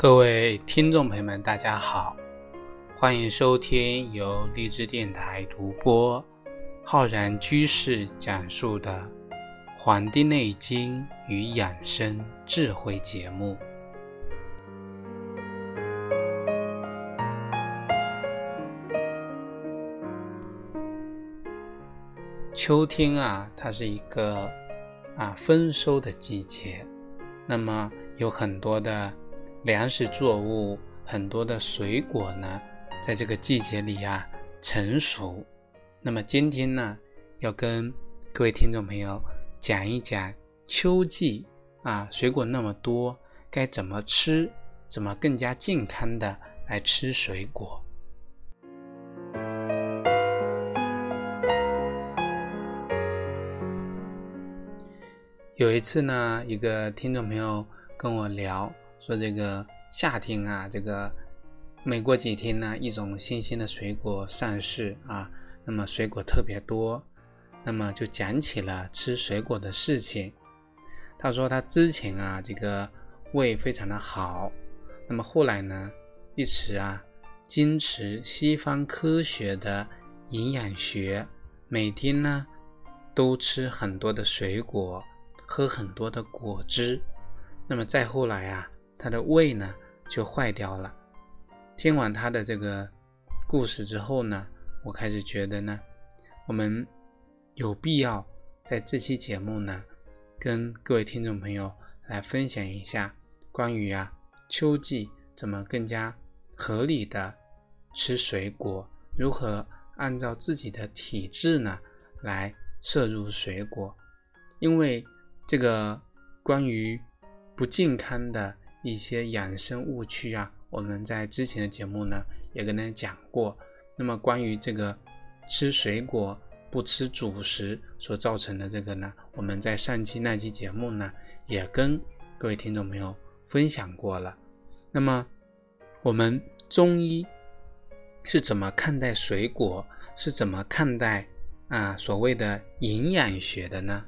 各位听众朋友们，大家好，欢迎收听由荔枝电台独播、浩然居士讲述的《黄帝内经与养生智慧》节目。秋天啊，它是一个啊丰收的季节，那么有很多的。粮食作物很多的水果呢，在这个季节里啊成熟。那么今天呢，要跟各位听众朋友讲一讲秋季啊水果那么多，该怎么吃，怎么更加健康的来吃水果。有一次呢，一个听众朋友跟我聊。说这个夏天啊，这个每过几天呢，一种新鲜的水果上市啊，那么水果特别多，那么就讲起了吃水果的事情。他说他之前啊，这个胃非常的好，那么后来呢，一直啊坚持西方科学的营养学，每天呢都吃很多的水果，喝很多的果汁，那么再后来啊。他的胃呢就坏掉了。听完他的这个故事之后呢，我开始觉得呢，我们有必要在这期节目呢，跟各位听众朋友来分享一下关于啊秋季怎么更加合理的吃水果，如何按照自己的体质呢来摄入水果，因为这个关于不健康的。一些养生误区啊，我们在之前的节目呢也跟大家讲过。那么关于这个吃水果不吃主食所造成的这个呢，我们在上期那期节目呢也跟各位听众朋友分享过了。那么我们中医是怎么看待水果？是怎么看待啊所谓的营养学的呢？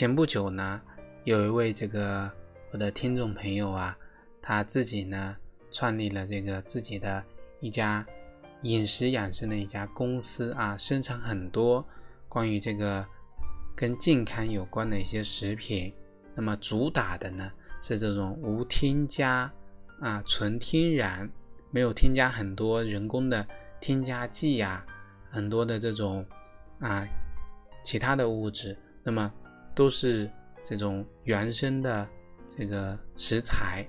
前不久呢，有一位这个我的听众朋友啊，他自己呢创立了这个自己的一家饮食养生的一家公司啊，生产很多关于这个跟健康有关的一些食品。那么主打的呢是这种无添加啊，纯天然，没有添加很多人工的添加剂呀，很多的这种啊其他的物质。那么都是这种原生的这个食材，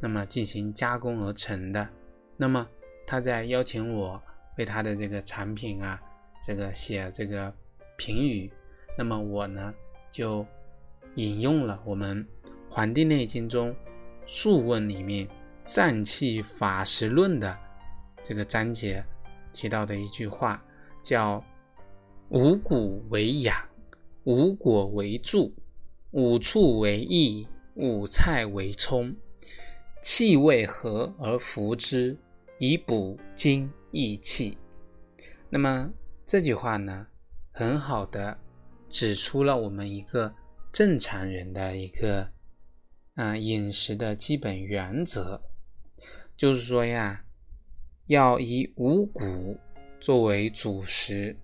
那么进行加工而成的。那么他在邀请我为他的这个产品啊，这个写这个评语。那么我呢就引用了我们《黄帝内经》中《素问》里面《脏器法实论》的这个章节提到的一句话，叫“五谷为养”。五果为助，五畜为益，五菜为充，气味和而服之，以补精益气。那么这句话呢，很好的指出了我们一个正常人的一个啊饮食的基本原则，就是说呀，要以五谷作为主食，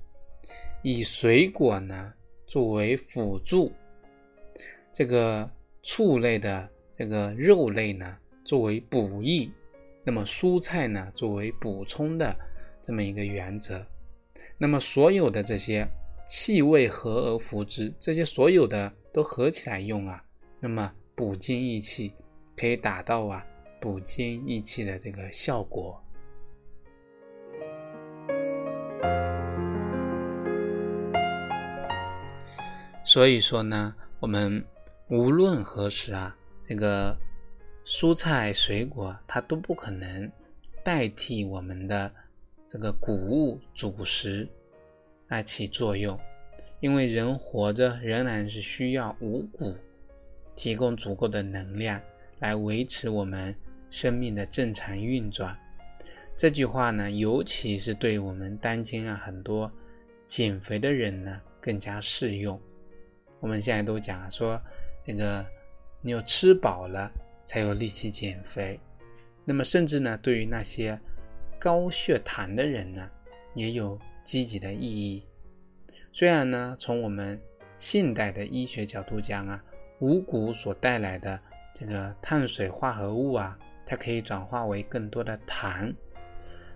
以水果呢。作为辅助，这个畜类的这个肉类呢，作为补益，那么蔬菜呢，作为补充的这么一个原则。那么所有的这些气味合而服之，这些所有的都合起来用啊，那么补精益气，可以达到啊补精益气的这个效果。所以说呢，我们无论何时啊，这个蔬菜水果它都不可能代替我们的这个谷物主食来起作用，因为人活着仍然是需要五谷提供足够的能量来维持我们生命的正常运转。这句话呢，尤其是对我们当今啊很多减肥的人呢。更加适用。我们现在都讲说，这个你有吃饱了才有力气减肥。那么甚至呢，对于那些高血糖的人呢，也有积极的意义。虽然呢，从我们现代的医学角度讲啊，五谷所带来的这个碳水化合物啊，它可以转化为更多的糖，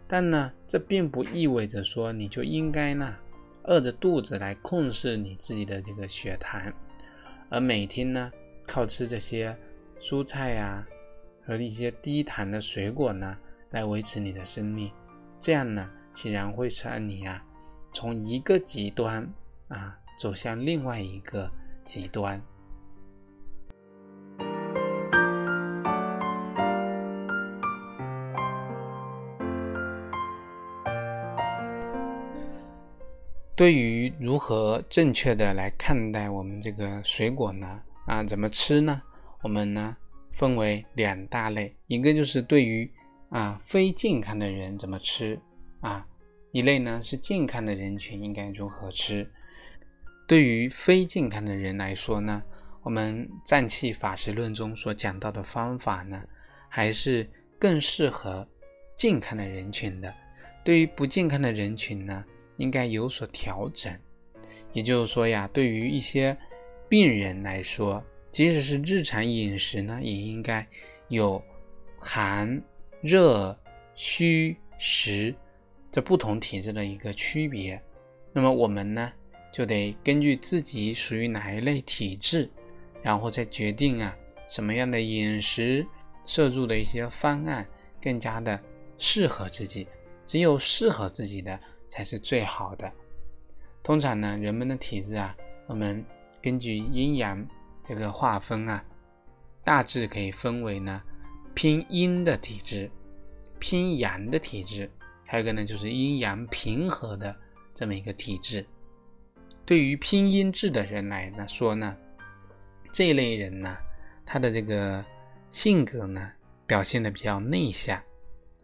但呢，这并不意味着说你就应该呢饿着肚子来控制你自己的这个血糖，而每天呢靠吃这些蔬菜呀和一些低糖的水果呢来维持你的生命，这样呢显然会使你啊。从一个极端啊走向另外一个极端。对于如何正确的来看待我们这个水果呢？啊，怎么吃呢？我们呢分为两大类，一个就是对于啊非健康的人怎么吃啊。一类呢是健康的人群应该如何吃？对于非健康的人来说呢，我们脏器法食论中所讲到的方法呢，还是更适合健康的人群的。对于不健康的人群呢，应该有所调整。也就是说呀，对于一些病人来说，即使是日常饮食呢，也应该有寒、热、虚、实。这不同体质的一个区别，那么我们呢就得根据自己属于哪一类体质，然后再决定啊什么样的饮食摄入的一些方案更加的适合自己。只有适合自己的才是最好的。通常呢，人们的体质啊，我们根据阴阳这个划分啊，大致可以分为呢偏阴的体质、偏阳的体质。还有一个呢，就是阴阳平和的这么一个体质。对于拼音质的人来呢说呢，这类人呢，他的这个性格呢，表现的比较内向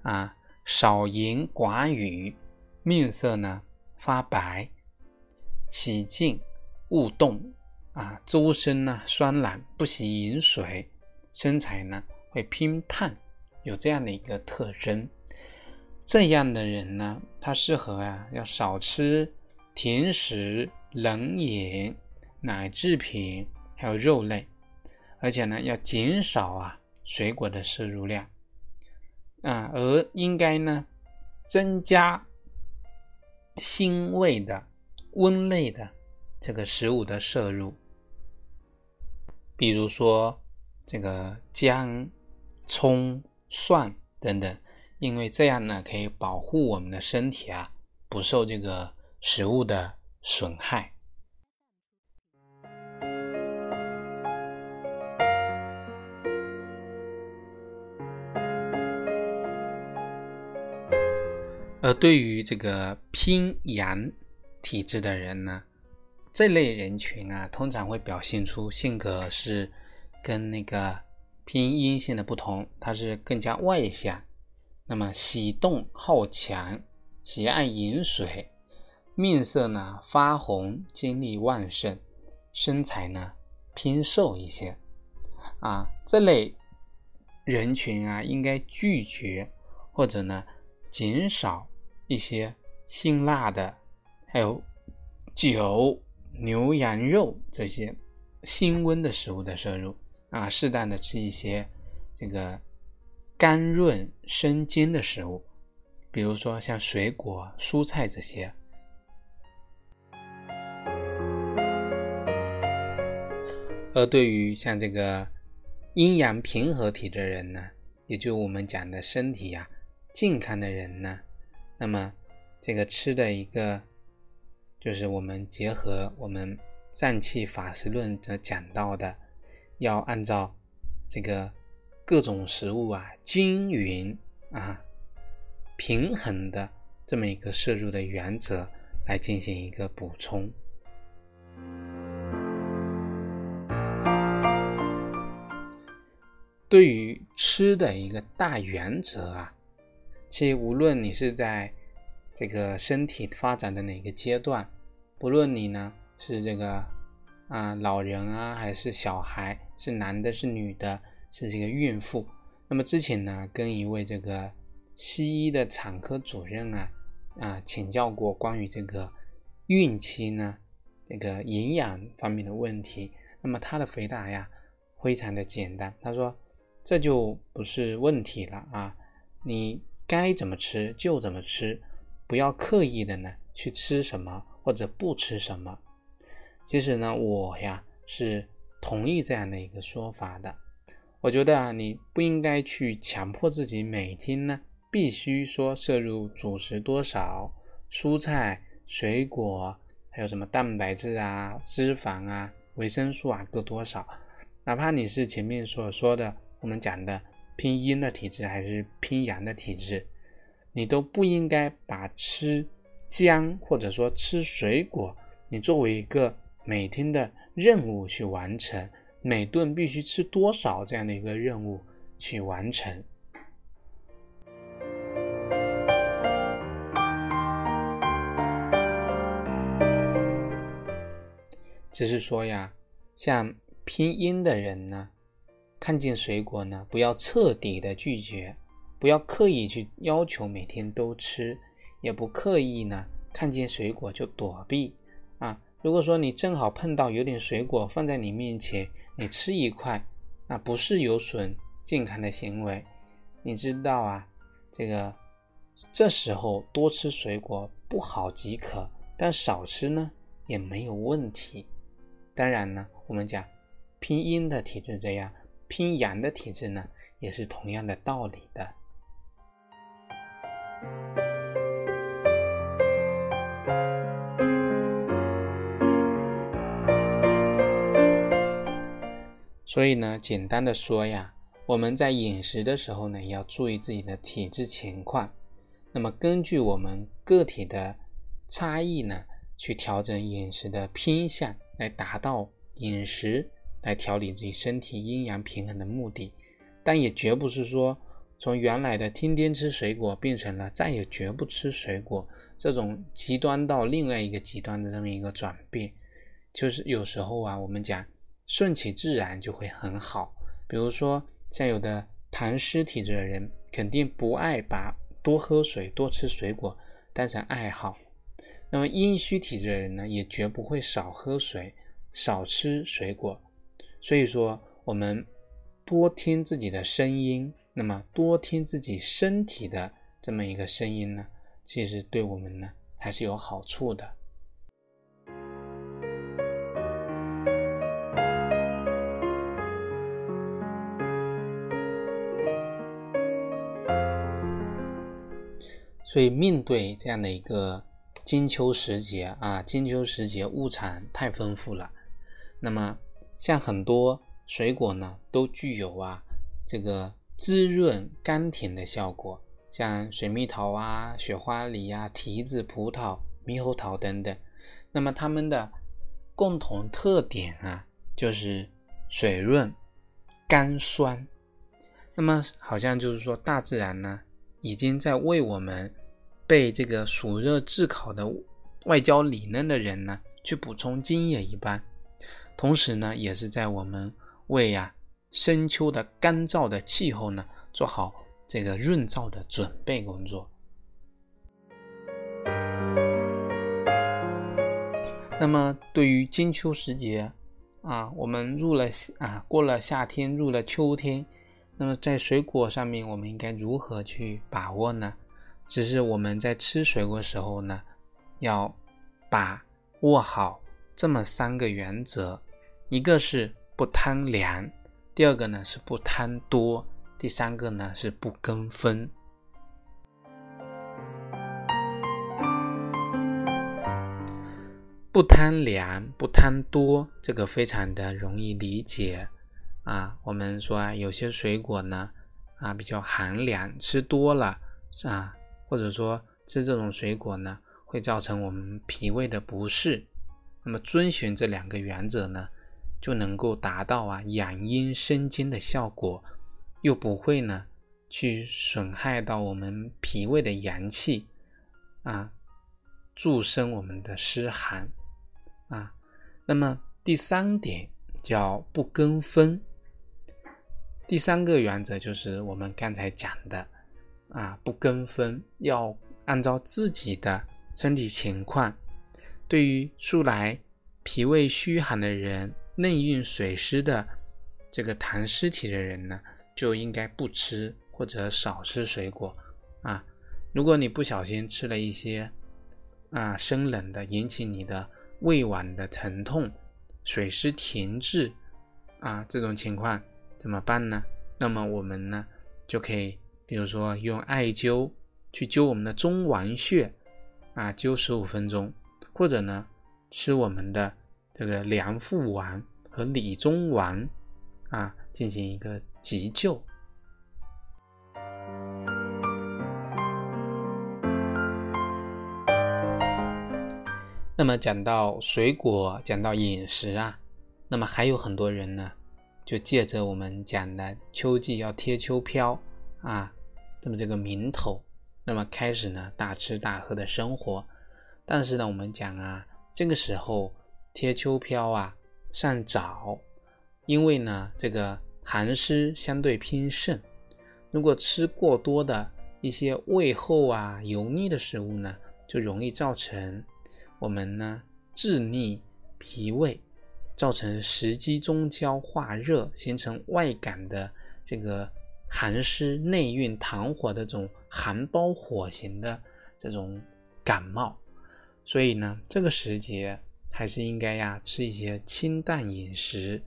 啊，少言寡语，面色呢发白，喜静勿动啊，周身呢酸懒，不喜饮水，身材呢会偏胖，有这样的一个特征。这样的人呢，他适合啊，要少吃甜食、冷饮、奶制品，还有肉类，而且呢，要减少啊水果的摄入量啊，而应该呢，增加辛味的、温类的这个食物的摄入，比如说这个姜、葱、蒜等等。因为这样呢，可以保护我们的身体啊，不受这个食物的损害。对于这个偏阳体质的人呢，这类人群啊，通常会表现出性格是跟那个偏阴性的不同，他是更加外向。那么喜动好强，喜爱饮水，面色呢发红，精力旺盛，身材呢偏瘦一些啊。这类人群啊，应该拒绝或者呢减少一些辛辣的，还有酒、牛羊肉这些辛温的食物的摄入啊，适当的吃一些这个。甘润生津的食物，比如说像水果、蔬菜这些。而对于像这个阴阳平和体的人呢，也就我们讲的身体呀健康的人呢，那么这个吃的一个，就是我们结合我们脏器法师论则讲到的，要按照这个。各种食物啊，均匀啊、平衡的这么一个摄入的原则来进行一个补充。对于吃的一个大原则啊，其实无论你是在这个身体发展的哪个阶段，不论你呢是这个啊老人啊，还是小孩，是男的，是女的，是这个孕妇。那么之前呢，跟一位这个西医的产科主任啊啊请教过关于这个孕期呢这个营养方面的问题。那么他的回答呀非常的简单，他说这就不是问题了啊，你该怎么吃就怎么吃，不要刻意的呢去吃什么或者不吃什么。其实呢，我呀是同意这样的一个说法的。我觉得啊，你不应该去强迫自己每天呢必须说摄入主食多少，蔬菜、水果，还有什么蛋白质啊、脂肪啊、维生素啊各多少。哪怕你是前面所说的我们讲的偏阴的体质，还是偏阳的体质，你都不应该把吃姜或者说吃水果，你作为一个每天的任务去完成。每顿必须吃多少这样的一个任务去完成，只是说呀，像拼音的人呢，看见水果呢，不要彻底的拒绝，不要刻意去要求每天都吃，也不刻意呢看见水果就躲避啊。如果说你正好碰到有点水果放在你面前，你吃一块，那不是有损健康的行为。你知道啊，这个这时候多吃水果不好即可，但少吃呢也没有问题。当然呢，我们讲拼音的体质这样，偏阳的体质呢也是同样的道理的。所以呢，简单的说呀，我们在饮食的时候呢，要注意自己的体质情况。那么根据我们个体的差异呢，去调整饮食的偏向，来达到饮食来调理自己身体阴阳平衡的目的。但也绝不是说从原来的天天吃水果变成了再也绝不吃水果这种极端到另外一个极端的这么一个转变。就是有时候啊，我们讲。顺其自然就会很好。比如说，像有的痰湿体质的人，肯定不爱把多喝水、多吃水果当成爱好。那么阴虚体质的人呢，也绝不会少喝水、少吃水果。所以说，我们多听自己的声音，那么多听自己身体的这么一个声音呢，其实对我们呢还是有好处的。所以，面对这样的一个金秋时节啊，金秋时节物产太丰富了。那么，像很多水果呢，都具有啊这个滋润甘甜的效果，像水蜜桃啊、雪花梨啊、提子、葡萄、猕猴桃等等。那么，它们的共同特点啊，就是水润、甘酸。那么，好像就是说，大自然呢，已经在为我们。被这个暑热炙烤的外焦里嫩的人呢，去补充津液一般，同时呢，也是在我们为呀深秋的干燥的气候呢，做好这个润燥的准备工作。那么，对于金秋时节啊，我们入了啊，过了夏天，入了秋天，那么在水果上面，我们应该如何去把握呢？只是我们在吃水果时候呢，要把握好这么三个原则：一个是不贪凉，第二个呢是不贪多，第三个呢是不跟风。不贪凉，不贪多，这个非常的容易理解啊。我们说啊，有些水果呢啊比较寒凉，吃多了啊。或者说吃这种水果呢，会造成我们脾胃的不适。那么遵循这两个原则呢，就能够达到啊养阴生津的效果，又不会呢去损害到我们脾胃的阳气啊，助生我们的湿寒啊。那么第三点叫不跟风。第三个原则就是我们刚才讲的啊，不跟风，要按照自己的身体情况。对于素来脾胃虚寒的人、内蕴水湿的这个痰湿体的人呢，就应该不吃或者少吃水果啊。如果你不小心吃了一些啊生冷的，引起你的胃脘的疼痛、水湿停滞啊这种情况怎么办呢？那么我们呢就可以，比如说用艾灸去灸我们的中脘穴啊，灸十五分钟。或者呢，吃我们的这个凉附丸和理中丸啊，进行一个急救。那么讲到水果，讲到饮食啊，那么还有很多人呢，就借着我们讲的秋季要贴秋膘啊，这么这个名头，那么开始呢大吃大喝的生活。但是呢，我们讲啊，这个时候贴秋膘啊尚早，因为呢这个寒湿相对偏盛，如果吃过多的一些味厚啊油腻的食物呢，就容易造成我们呢滞腻脾胃，造成食积中焦化热，形成外感的这个寒湿内蕴痰火的这种寒包火型的这种感冒。所以呢，这个时节还是应该呀吃一些清淡饮食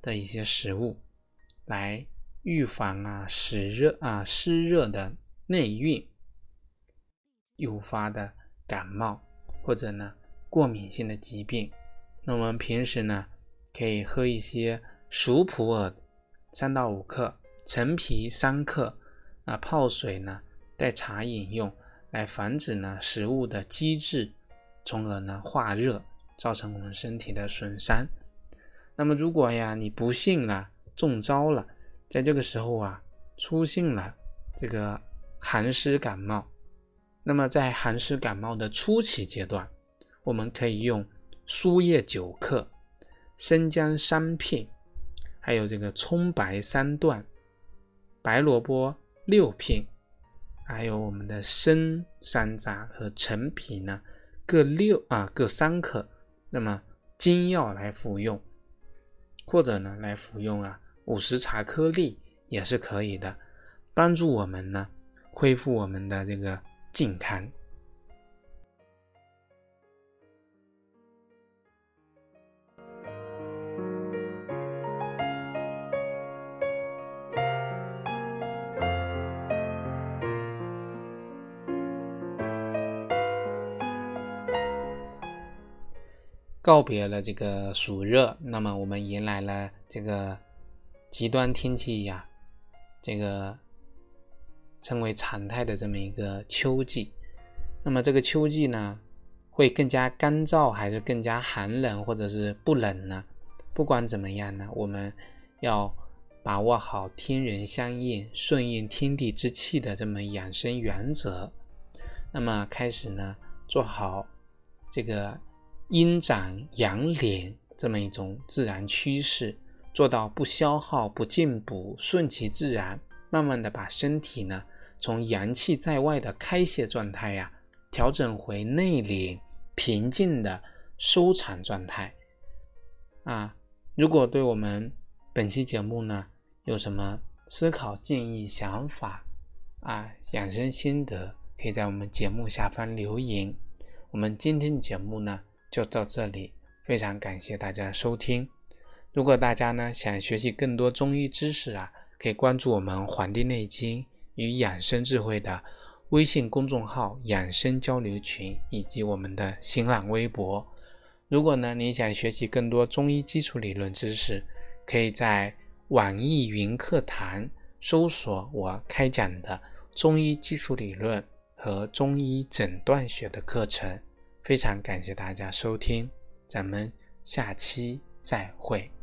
的一些食物，来预防啊湿热啊湿热的内蕴诱发的感冒或者呢过敏性的疾病。那我们平时呢可以喝一些熟普洱三到五克，陈皮三克，啊泡水呢代茶饮用，来防止呢食物的积滞。从而呢化热，造成我们身体的损伤。那么如果呀你不幸啊中招了，在这个时候啊出现了这个寒湿感冒，那么在寒湿感冒的初期阶段，我们可以用苏叶九克、生姜三片，还有这个葱白三段、白萝卜六片，还有我们的生山楂和陈皮呢。各六啊，各三克，那么精药来服用，或者呢来服用啊五十茶颗粒也是可以的，帮助我们呢恢复我们的这个健康。告别了这个暑热，那么我们迎来了这个极端天气呀，这个称为常态的这么一个秋季。那么这个秋季呢，会更加干燥，还是更加寒冷，或者是不冷呢？不管怎么样呢，我们要把握好天人相应、顺应天地之气的这么养生原则。那么开始呢，做好这个。阴长阳敛这么一种自然趋势，做到不消耗、不进补，顺其自然，慢慢的把身体呢从阳气在外的开泄状态呀，调整回内敛平静的收藏状态。啊，如果对我们本期节目呢有什么思考、建议、想法啊，养生心得，可以在我们节目下方留言。我们今天的节目呢。就到这里，非常感谢大家收听。如果大家呢想学习更多中医知识啊，可以关注我们《黄帝内经与养生智慧》的微信公众号、养生交流群以及我们的新浪微博。如果呢你想学习更多中医基础理论知识，可以在网易云课堂搜索我开讲的中医基础理论和中医诊断学的课程。非常感谢大家收听，咱们下期再会。